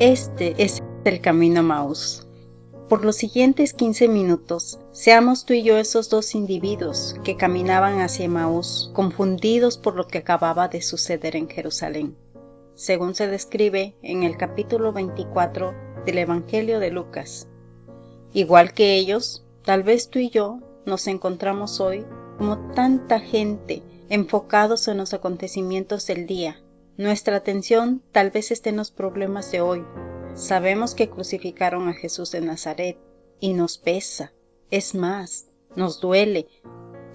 Este es el camino Maús. Por los siguientes 15 minutos, seamos tú y yo esos dos individuos que caminaban hacia Maús, confundidos por lo que acababa de suceder en Jerusalén, según se describe en el capítulo 24 del Evangelio de Lucas. Igual que ellos, tal vez tú y yo nos encontramos hoy como tanta gente enfocados en los acontecimientos del día. Nuestra atención tal vez esté en los problemas de hoy. Sabemos que crucificaron a Jesús de Nazaret y nos pesa. Es más, nos duele.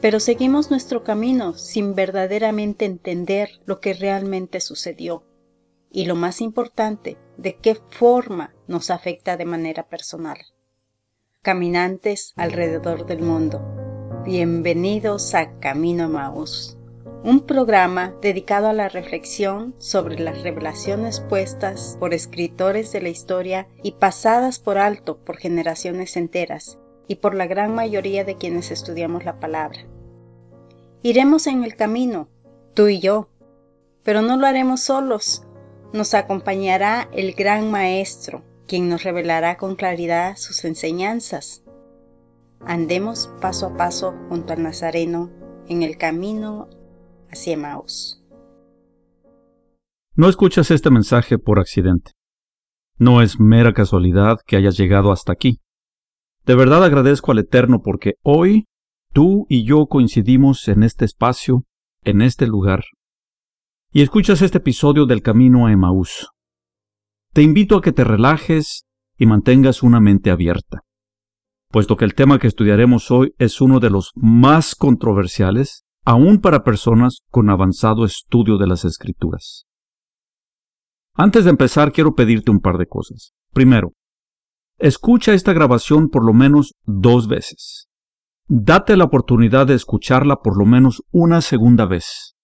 Pero seguimos nuestro camino sin verdaderamente entender lo que realmente sucedió. Y lo más importante, de qué forma nos afecta de manera personal. Caminantes alrededor del mundo, bienvenidos a Camino Maús un programa dedicado a la reflexión sobre las revelaciones puestas por escritores de la historia y pasadas por alto por generaciones enteras y por la gran mayoría de quienes estudiamos la palabra. Iremos en el camino, tú y yo, pero no lo haremos solos. Nos acompañará el gran Maestro, quien nos revelará con claridad sus enseñanzas. Andemos paso a paso junto al Nazareno en el camino hacia No escuchas este mensaje por accidente. No es mera casualidad que hayas llegado hasta aquí. De verdad agradezco al Eterno porque hoy tú y yo coincidimos en este espacio, en este lugar, y escuchas este episodio del Camino a Emaús. Te invito a que te relajes y mantengas una mente abierta, puesto que el tema que estudiaremos hoy es uno de los más controversiales aún para personas con avanzado estudio de las escrituras. Antes de empezar, quiero pedirte un par de cosas. Primero, escucha esta grabación por lo menos dos veces. Date la oportunidad de escucharla por lo menos una segunda vez.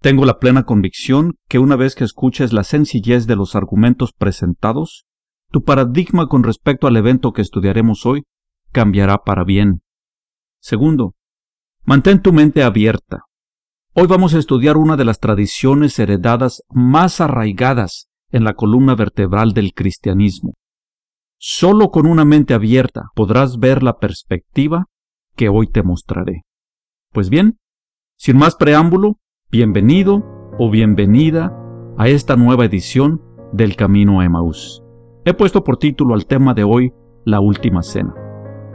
Tengo la plena convicción que una vez que escuches la sencillez de los argumentos presentados, tu paradigma con respecto al evento que estudiaremos hoy cambiará para bien. Segundo, Mantén tu mente abierta. Hoy vamos a estudiar una de las tradiciones heredadas más arraigadas en la columna vertebral del cristianismo. Solo con una mente abierta podrás ver la perspectiva que hoy te mostraré. Pues bien, sin más preámbulo, bienvenido o bienvenida a esta nueva edición del Camino a Emaús. He puesto por título al tema de hoy La Última Cena.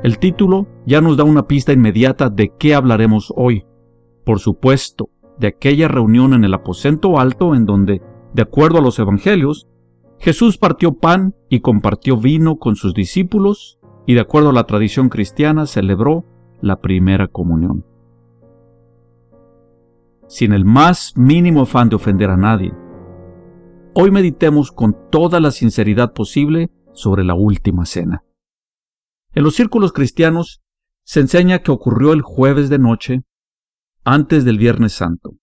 El título ya nos da una pista inmediata de qué hablaremos hoy. Por supuesto, de aquella reunión en el aposento alto en donde, de acuerdo a los evangelios, Jesús partió pan y compartió vino con sus discípulos y de acuerdo a la tradición cristiana celebró la primera comunión. Sin el más mínimo afán de ofender a nadie, hoy meditemos con toda la sinceridad posible sobre la última cena. En los círculos cristianos se enseña que ocurrió el jueves de noche antes del Viernes Santo.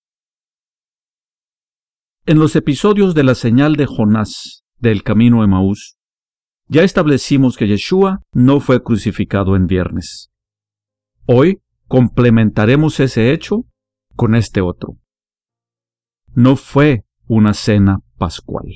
En los episodios de la señal de Jonás del camino de Maús, ya establecimos que Yeshua no fue crucificado en viernes. Hoy complementaremos ese hecho con este otro. No fue una cena pascual.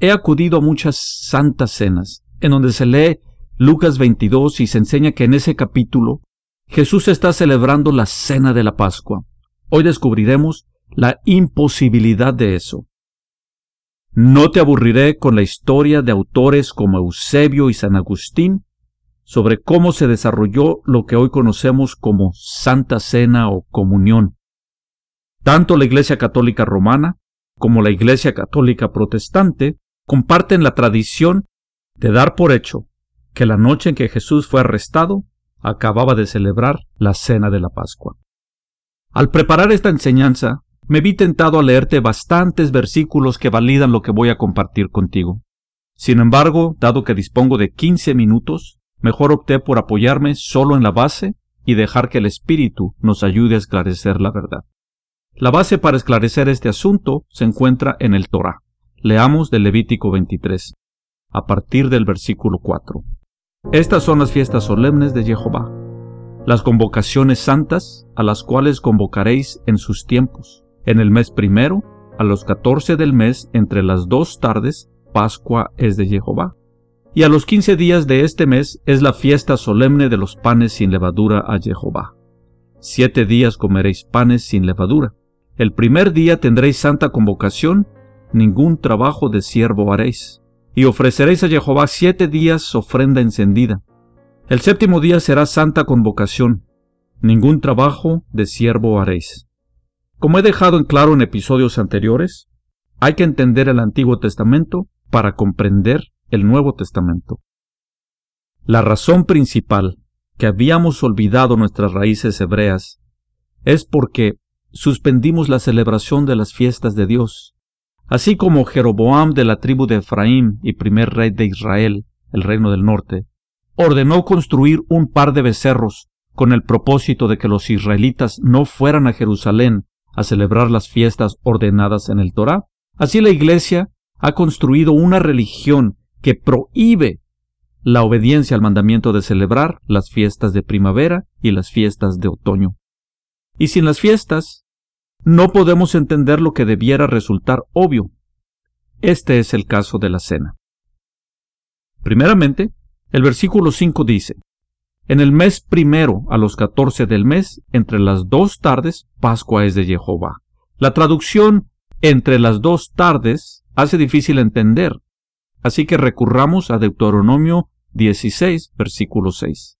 He acudido a muchas santas cenas en donde se lee Lucas 22 y se enseña que en ese capítulo Jesús está celebrando la cena de la Pascua. Hoy descubriremos la imposibilidad de eso. No te aburriré con la historia de autores como Eusebio y San Agustín sobre cómo se desarrolló lo que hoy conocemos como Santa Cena o Comunión. Tanto la Iglesia Católica Romana como la Iglesia Católica Protestante comparten la tradición de dar por hecho que la noche en que Jesús fue arrestado, acababa de celebrar la cena de la Pascua. Al preparar esta enseñanza, me vi tentado a leerte bastantes versículos que validan lo que voy a compartir contigo. Sin embargo, dado que dispongo de 15 minutos, mejor opté por apoyarme solo en la base y dejar que el Espíritu nos ayude a esclarecer la verdad. La base para esclarecer este asunto se encuentra en el Torah. Leamos del Levítico 23 a partir del versículo 4. Estas son las fiestas solemnes de Jehová, las convocaciones santas a las cuales convocaréis en sus tiempos, en el mes primero, a los catorce del mes entre las dos tardes, Pascua es de Jehová. Y a los quince días de este mes es la fiesta solemne de los panes sin levadura a Jehová. Siete días comeréis panes sin levadura. El primer día tendréis santa convocación, ningún trabajo de siervo haréis. Y ofreceréis a Jehová siete días ofrenda encendida. El séptimo día será santa convocación, ningún trabajo de siervo haréis. Como he dejado en claro en episodios anteriores, hay que entender el Antiguo Testamento para comprender el Nuevo Testamento. La razón principal que habíamos olvidado nuestras raíces hebreas es porque suspendimos la celebración de las fiestas de Dios, así como Jeroboam de la tribu de Efraín y primer rey de Israel, el reino del norte, ordenó construir un par de becerros con el propósito de que los israelitas no fueran a Jerusalén a celebrar las fiestas ordenadas en el Torá. Así la Iglesia ha construido una religión que prohíbe la obediencia al mandamiento de celebrar las fiestas de primavera y las fiestas de otoño. Y sin las fiestas, no podemos entender lo que debiera resultar obvio. Este es el caso de la cena. Primeramente, el versículo 5 dice, En el mes primero a los catorce del mes, entre las dos tardes, Pascua es de Jehová. La traducción entre las dos tardes hace difícil entender, así que recurramos a Deuteronomio 16, versículo 6.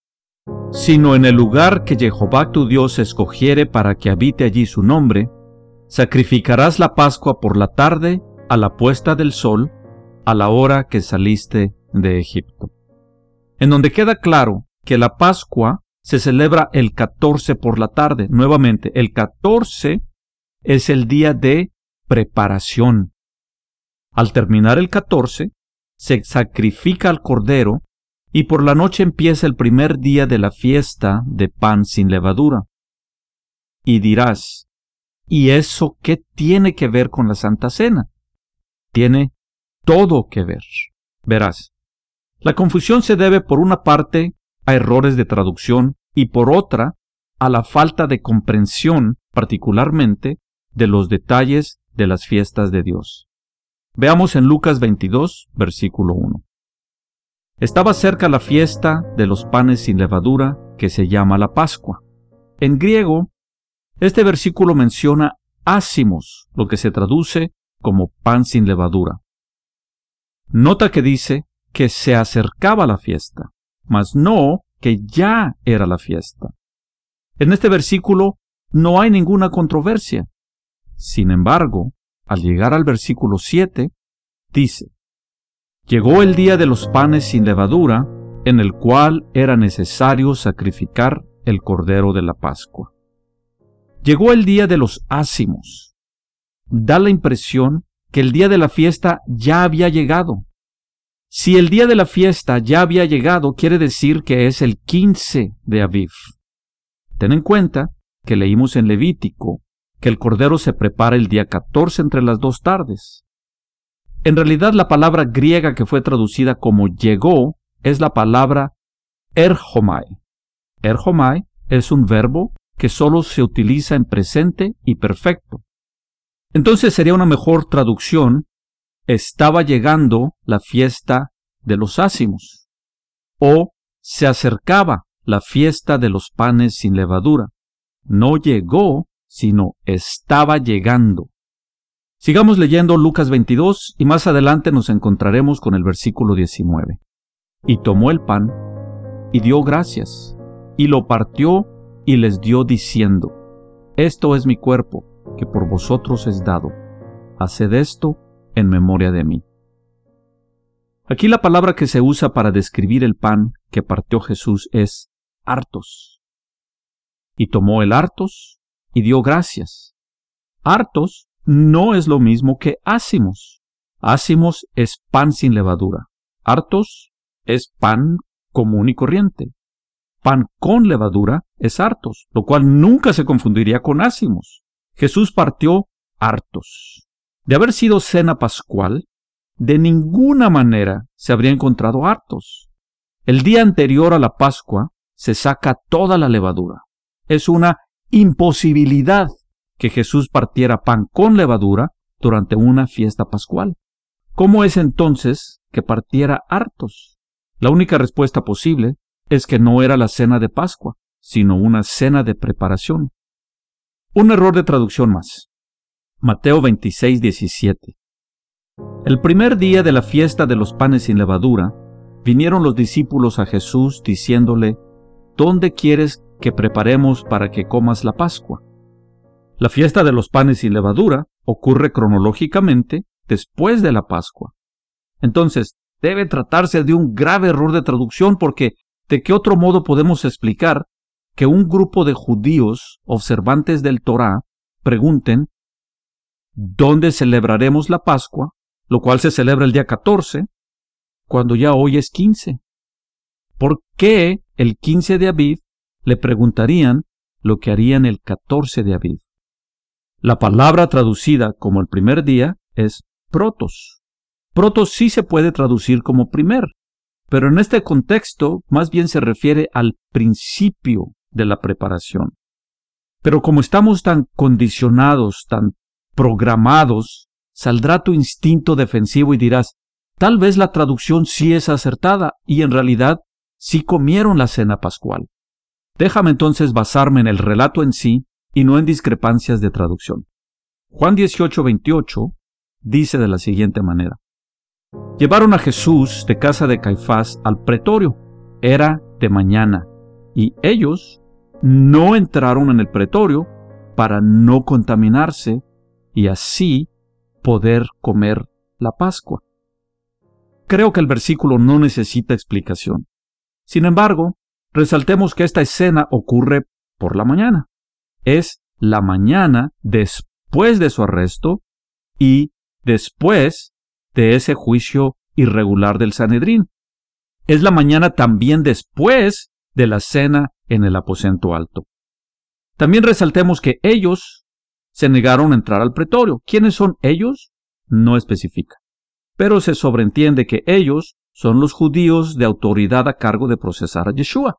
Sino en el lugar que Jehová tu Dios escogiere para que habite allí su nombre, sacrificarás la Pascua por la tarde a la puesta del sol, a la hora que saliste de Egipto. En donde queda claro que la Pascua se celebra el 14 por la tarde. Nuevamente, el 14 es el día de preparación. Al terminar el 14, se sacrifica al cordero y por la noche empieza el primer día de la fiesta de pan sin levadura. Y dirás, ¿y eso qué tiene que ver con la Santa Cena? Tiene todo que ver. Verás, la confusión se debe por una parte a errores de traducción y por otra a la falta de comprensión, particularmente, de los detalles de las fiestas de Dios. Veamos en Lucas 22, versículo 1. Estaba cerca la fiesta de los panes sin levadura, que se llama la Pascua. En griego, este versículo menciona ácimos, lo que se traduce como pan sin levadura. Nota que dice que se acercaba la fiesta, mas no que ya era la fiesta. En este versículo no hay ninguna controversia. Sin embargo, al llegar al versículo 7, dice, Llegó el día de los panes sin levadura, en el cual era necesario sacrificar el cordero de la Pascua. Llegó el día de los ácimos. Da la impresión que el día de la fiesta ya había llegado. Si el día de la fiesta ya había llegado, quiere decir que es el 15 de Aviv. Ten en cuenta que leímos en Levítico que el cordero se prepara el día 14 entre las dos tardes. En realidad la palabra griega que fue traducida como llegó es la palabra erhomai. Erhomai es un verbo que solo se utiliza en presente y perfecto. Entonces sería una mejor traducción, estaba llegando la fiesta de los ácimos, o se acercaba la fiesta de los panes sin levadura. No llegó, sino estaba llegando. Sigamos leyendo Lucas 22 y más adelante nos encontraremos con el versículo 19. Y tomó el pan y dio gracias y lo partió y les dio diciendo, Esto es mi cuerpo, que por vosotros es dado. Haced esto en memoria de mí. Aquí la palabra que se usa para describir el pan que partió Jesús es hartos. Y tomó el hartos y dio gracias. Hartos no es lo mismo que ácimos. Ácimos es pan sin levadura. Hartos es pan común y corriente. Pan con levadura es hartos, lo cual nunca se confundiría con ácimos. Jesús partió hartos. De haber sido cena pascual, de ninguna manera se habría encontrado hartos. El día anterior a la Pascua se saca toda la levadura. Es una imposibilidad que Jesús partiera pan con levadura durante una fiesta pascual. ¿Cómo es entonces que partiera hartos? La única respuesta posible es que no era la cena de Pascua, sino una cena de preparación. Un error de traducción más. Mateo 26, 17. El primer día de la fiesta de los panes sin levadura, vinieron los discípulos a Jesús diciéndole, ¿Dónde quieres que preparemos para que comas la Pascua? La fiesta de los panes sin levadura ocurre cronológicamente después de la Pascua. Entonces, debe tratarse de un grave error de traducción porque ¿de qué otro modo podemos explicar que un grupo de judíos observantes del Torá pregunten ¿Dónde celebraremos la Pascua? Lo cual se celebra el día 14, cuando ya hoy es 15. ¿Por qué el 15 de Aviv le preguntarían lo que harían el 14 de Aviv? La palabra traducida como el primer día es protos. Protos sí se puede traducir como primer, pero en este contexto más bien se refiere al principio de la preparación. Pero como estamos tan condicionados, tan programados, saldrá tu instinto defensivo y dirás, tal vez la traducción sí es acertada y en realidad sí comieron la cena pascual. Déjame entonces basarme en el relato en sí y no en discrepancias de traducción. Juan 18:28 dice de la siguiente manera. Llevaron a Jesús de casa de Caifás al pretorio. Era de mañana, y ellos no entraron en el pretorio para no contaminarse y así poder comer la Pascua. Creo que el versículo no necesita explicación. Sin embargo, resaltemos que esta escena ocurre por la mañana. Es la mañana después de su arresto y después de ese juicio irregular del Sanedrín. Es la mañana también después de la cena en el aposento alto. También resaltemos que ellos se negaron a entrar al pretorio. ¿Quiénes son ellos? No especifica. Pero se sobreentiende que ellos son los judíos de autoridad a cargo de procesar a Yeshua,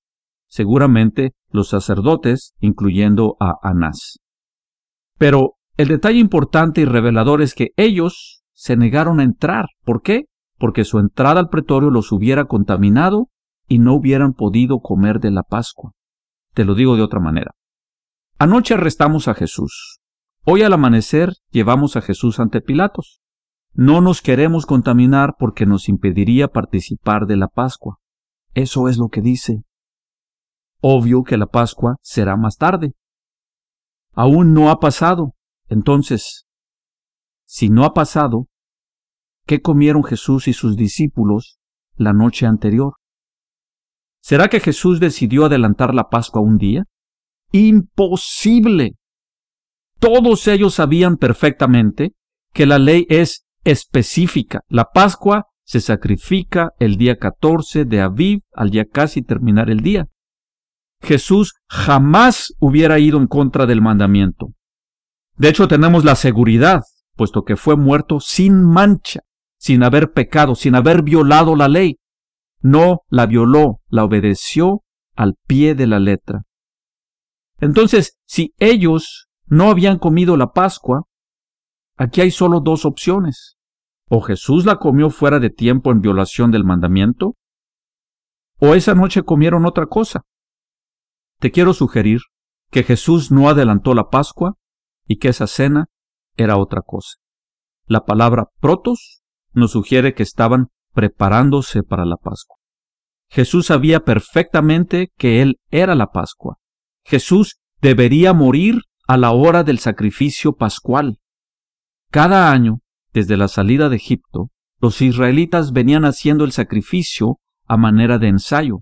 seguramente los sacerdotes, incluyendo a Anás. Pero el detalle importante y revelador es que ellos se negaron a entrar. ¿Por qué? Porque su entrada al pretorio los hubiera contaminado y no hubieran podido comer de la Pascua. Te lo digo de otra manera. Anoche arrestamos a Jesús. Hoy al amanecer llevamos a Jesús ante Pilatos. No nos queremos contaminar porque nos impediría participar de la Pascua. Eso es lo que dice. Obvio que la Pascua será más tarde. Aún no ha pasado. Entonces, si no ha pasado, ¿qué comieron Jesús y sus discípulos la noche anterior? ¿Será que Jesús decidió adelantar la Pascua un día? Imposible. Todos ellos sabían perfectamente que la ley es específica. La Pascua se sacrifica el día 14 de Aviv al ya casi terminar el día. Jesús jamás hubiera ido en contra del mandamiento. De hecho, tenemos la seguridad, puesto que fue muerto sin mancha, sin haber pecado, sin haber violado la ley. No la violó, la obedeció al pie de la letra. Entonces, si ellos no habían comido la Pascua, aquí hay solo dos opciones. O Jesús la comió fuera de tiempo en violación del mandamiento, o esa noche comieron otra cosa. Te quiero sugerir que Jesús no adelantó la Pascua y que esa cena era otra cosa. La palabra protos nos sugiere que estaban preparándose para la Pascua. Jesús sabía perfectamente que Él era la Pascua. Jesús debería morir a la hora del sacrificio pascual. Cada año, desde la salida de Egipto, los israelitas venían haciendo el sacrificio a manera de ensayo.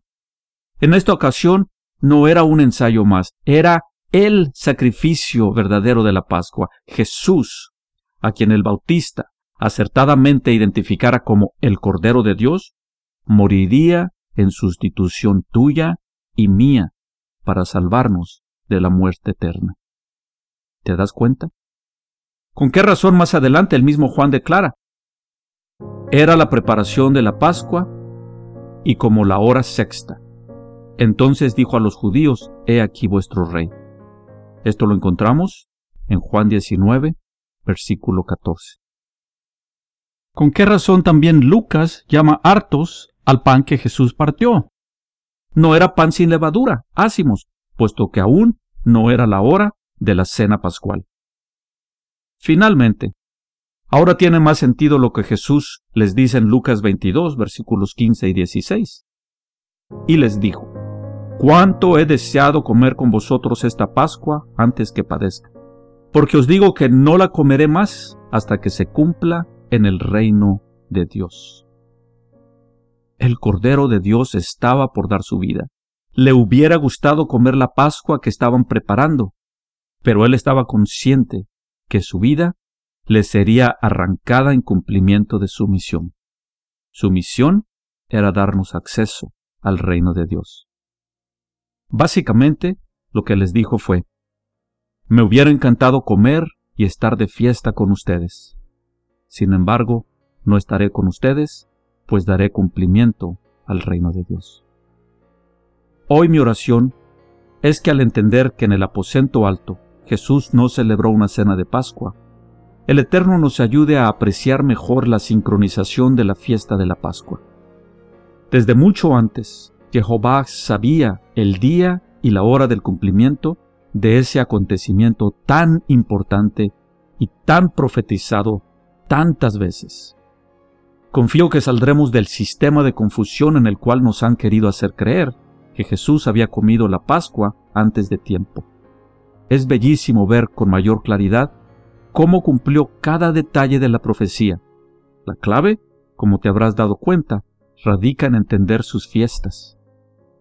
En esta ocasión no era un ensayo más, era el sacrificio verdadero de la Pascua, Jesús, a quien el Bautista acertadamente identificara como el Cordero de Dios, moriría en sustitución tuya y mía para salvarnos de la muerte eterna. ¿Te das cuenta? ¿Con qué razón más adelante el mismo Juan declara? Era la preparación de la Pascua y como la hora sexta. Entonces dijo a los judíos, He aquí vuestro rey. Esto lo encontramos en Juan 19, versículo 14. ¿Con qué razón también Lucas llama hartos al pan que Jesús partió? No era pan sin levadura, ácimos, puesto que aún no era la hora de la cena pascual. Finalmente, ahora tiene más sentido lo que Jesús les dice en Lucas 22, versículos 15 y 16. Y les dijo, cuánto he deseado comer con vosotros esta Pascua antes que padezca, porque os digo que no la comeré más hasta que se cumpla en el reino de Dios. El Cordero de Dios estaba por dar su vida. Le hubiera gustado comer la Pascua que estaban preparando, pero él estaba consciente que su vida le sería arrancada en cumplimiento de su misión. Su misión era darnos acceso al reino de Dios. Básicamente, lo que les dijo fue, me hubiera encantado comer y estar de fiesta con ustedes. Sin embargo, no estaré con ustedes, pues daré cumplimiento al reino de Dios. Hoy mi oración es que al entender que en el aposento alto Jesús no celebró una cena de Pascua, el Eterno nos ayude a apreciar mejor la sincronización de la fiesta de la Pascua. Desde mucho antes, Jehová sabía el día y la hora del cumplimiento de ese acontecimiento tan importante y tan profetizado tantas veces. Confío que saldremos del sistema de confusión en el cual nos han querido hacer creer que Jesús había comido la Pascua antes de tiempo. Es bellísimo ver con mayor claridad cómo cumplió cada detalle de la profecía. La clave, como te habrás dado cuenta, radica en entender sus fiestas.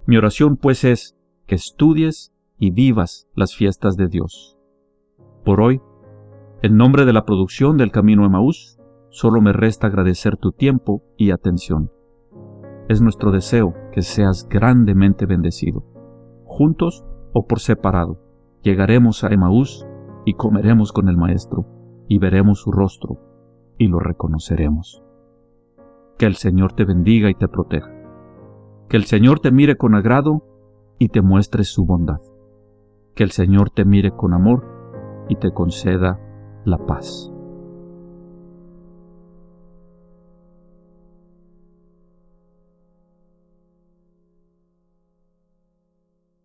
Mi oración pues es que estudies y vivas las fiestas de Dios. Por hoy, en nombre de la producción del Camino Emaús, solo me resta agradecer tu tiempo y atención. Es nuestro deseo que seas grandemente bendecido. Juntos o por separado, llegaremos a Emaús y comeremos con el Maestro, y veremos su rostro, y lo reconoceremos. Que el Señor te bendiga y te proteja. Que el Señor te mire con agrado y te muestre su bondad. Que el Señor te mire con amor y te conceda la paz.